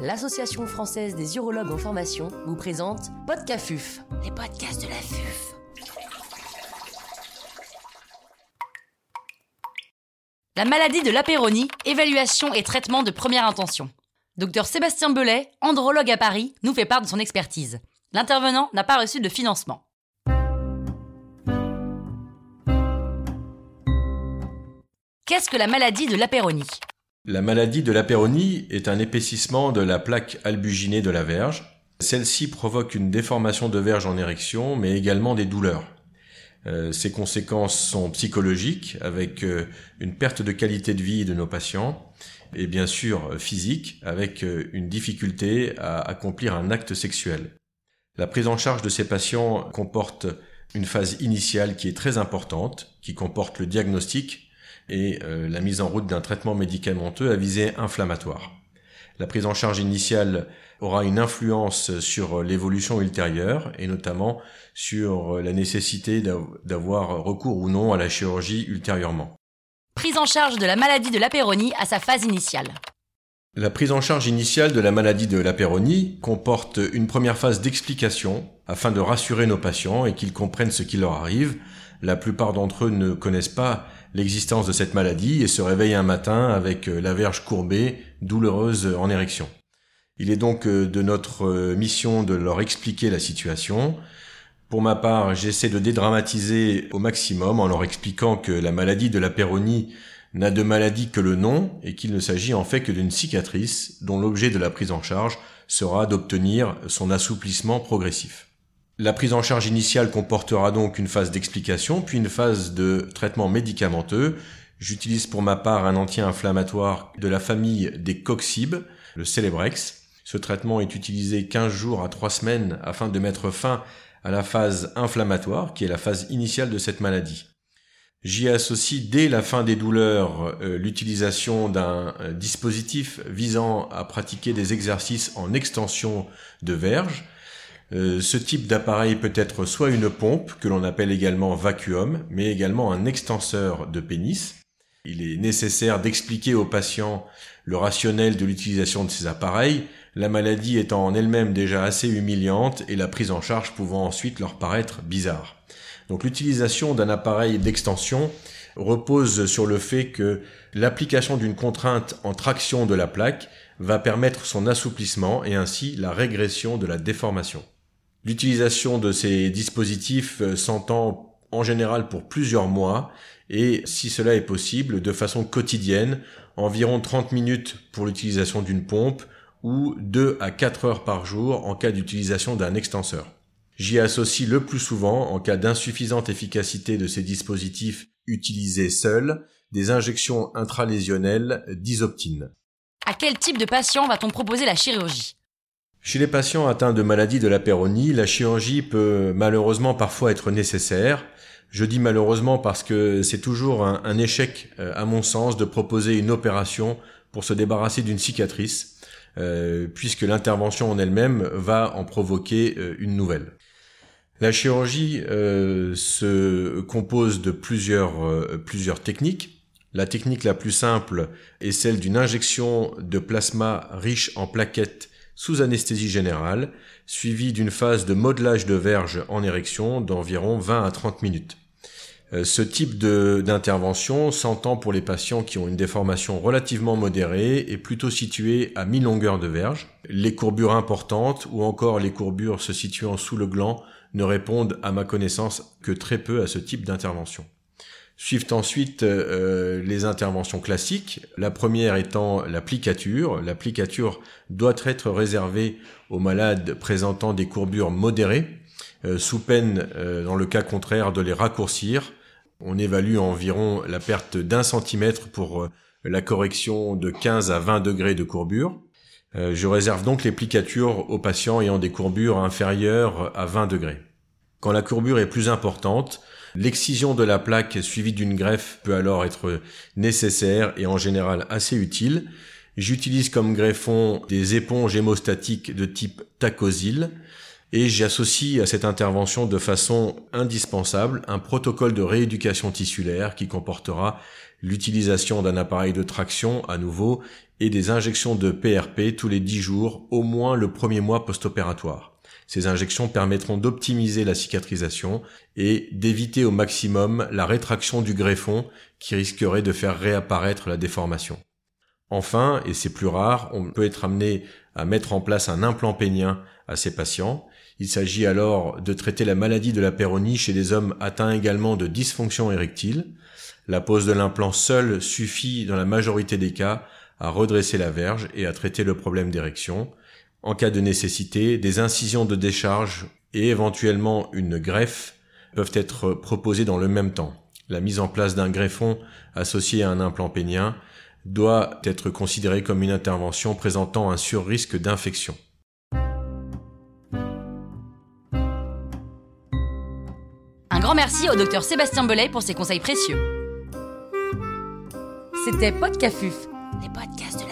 l'Association française des urologues en formation vous présente Podcafuf, les podcasts de la FUF. La maladie de l'apéronie, évaluation et traitement de première intention. Docteur Sébastien Belay, andrologue à Paris, nous fait part de son expertise. L'intervenant n'a pas reçu de financement. Qu'est-ce que la maladie de l'apéronie? La maladie de l'apéronie est un épaississement de la plaque albuginée de la verge. Celle-ci provoque une déformation de verge en érection, mais également des douleurs. Euh, ces conséquences sont psychologiques, avec euh, une perte de qualité de vie de nos patients, et bien sûr physique, avec euh, une difficulté à accomplir un acte sexuel. La prise en charge de ces patients comporte une phase initiale qui est très importante, qui comporte le diagnostic et euh, la mise en route d'un traitement médicamenteux à visée inflammatoire. La prise en charge initiale aura une influence sur l'évolution ultérieure et notamment sur la nécessité d'avoir recours ou non à la chirurgie ultérieurement. Prise en charge de la maladie de l'apéronie à sa phase initiale. La prise en charge initiale de la maladie de l'apéronie comporte une première phase d'explication afin de rassurer nos patients et qu'ils comprennent ce qui leur arrive. La plupart d'entre eux ne connaissent pas l'existence de cette maladie et se réveillent un matin avec euh, la verge courbée, douloureuse en érection. Il est donc euh, de notre euh, mission de leur expliquer la situation. Pour ma part, j'essaie de dédramatiser au maximum en leur expliquant que la maladie de la péronie n'a de maladie que le nom et qu'il ne s'agit en fait que d'une cicatrice dont l'objet de la prise en charge sera d'obtenir son assouplissement progressif. La prise en charge initiale comportera donc une phase d'explication, puis une phase de traitement médicamenteux. J'utilise pour ma part un anti-inflammatoire de la famille des coxibes, le Celebrex. Ce traitement est utilisé 15 jours à 3 semaines afin de mettre fin à la phase inflammatoire, qui est la phase initiale de cette maladie. J'y associe dès la fin des douleurs euh, l'utilisation d'un euh, dispositif visant à pratiquer des exercices en extension de verge, euh, ce type d'appareil peut être soit une pompe, que l'on appelle également vacuum, mais également un extenseur de pénis. Il est nécessaire d'expliquer aux patients le rationnel de l'utilisation de ces appareils, la maladie étant en elle-même déjà assez humiliante et la prise en charge pouvant ensuite leur paraître bizarre. Donc l'utilisation d'un appareil d'extension repose sur le fait que l'application d'une contrainte en traction de la plaque va permettre son assouplissement et ainsi la régression de la déformation. L'utilisation de ces dispositifs euh, s'entend en général pour plusieurs mois et si cela est possible de façon quotidienne, environ 30 minutes pour l'utilisation d'une pompe ou 2 à 4 heures par jour en cas d'utilisation d'un extenseur. J'y associe le plus souvent, en cas d'insuffisante efficacité de ces dispositifs utilisés seuls, des injections intralésionnelles d'isoptine. À quel type de patient va-t-on proposer la chirurgie? Chez les patients atteints de maladie de la péronie, la chirurgie peut malheureusement parfois être nécessaire. Je dis malheureusement parce que c'est toujours un, échec, euh, à mon sens, de proposer une opération pour se débarrasser d'une cicatrice, euh, puisque l'intervention en elle-même va en provoquer euh, une nouvelle. La chirurgie se compose de plusieurs techniques. La technique la plus simple est celle d'une injection de plasma riche en plaquettes sous anesthésie générale, suivie d'une phase de modelage de verge en érection d'environ 20 à 30 minutes. Euh, ce type d'intervention s'entend pour les patients qui ont une déformation relativement modérée et plutôt située à mi-longueur de verge. Les courbures importantes ou encore les courbures se situant sous le gland ne répondent à ma connaissance que très peu à ce type d'intervention. Suivent ensuite euh, les interventions classiques, la première étant l'applicature. L'applicature doit être réservée aux malades présentant des courbures modérées, euh, sous peine, euh, dans le cas contraire, de les raccourcir. On évalue environ la perte d'un centimètre pour la correction de 15 à 20 degrés de courbure. je réserve donc l'applicature aux patients ayant des courbures inférieures à 20 degrés. Quand la courbure est plus importante, L'excision de la plaque suivie d'une greffe peut alors être nécessaire et en général assez utile. J'utilise comme greffon des éponges hémostatiques de type tacosil et j'associe à cette intervention de façon indispensable un protocole de rééducation tissulaire qui comportera l'utilisation d'un appareil de traction à nouveau et des injections de PRP tous les 10 jours, au moins le premier mois post-opératoire. Ces injections permettront d'optimiser la cicatrisation et d'éviter au maximum la rétraction du greffon qui risquerait de faire réapparaître la déformation. Enfin, et c'est plus rare, on peut être amené à mettre en place un implant pénien à ces patients. Il s'agit alors de traiter la maladie de la péronie chez des hommes atteints également de dysfonction érectile. La pose de l'implant seul suffit dans la majorité des cas à redresser la verge et à traiter le problème d'érection. En cas de nécessité, des incisions de décharge et éventuellement une greffe peuvent être proposées dans le même temps. La mise en place d'un greffon associé à un implant pénien doit être considérée comme une intervention présentant un surrisque d'infection. Un grand merci au docteur Sébastien Belay pour ses conseils précieux. C'était Podcafuf, les podcasts de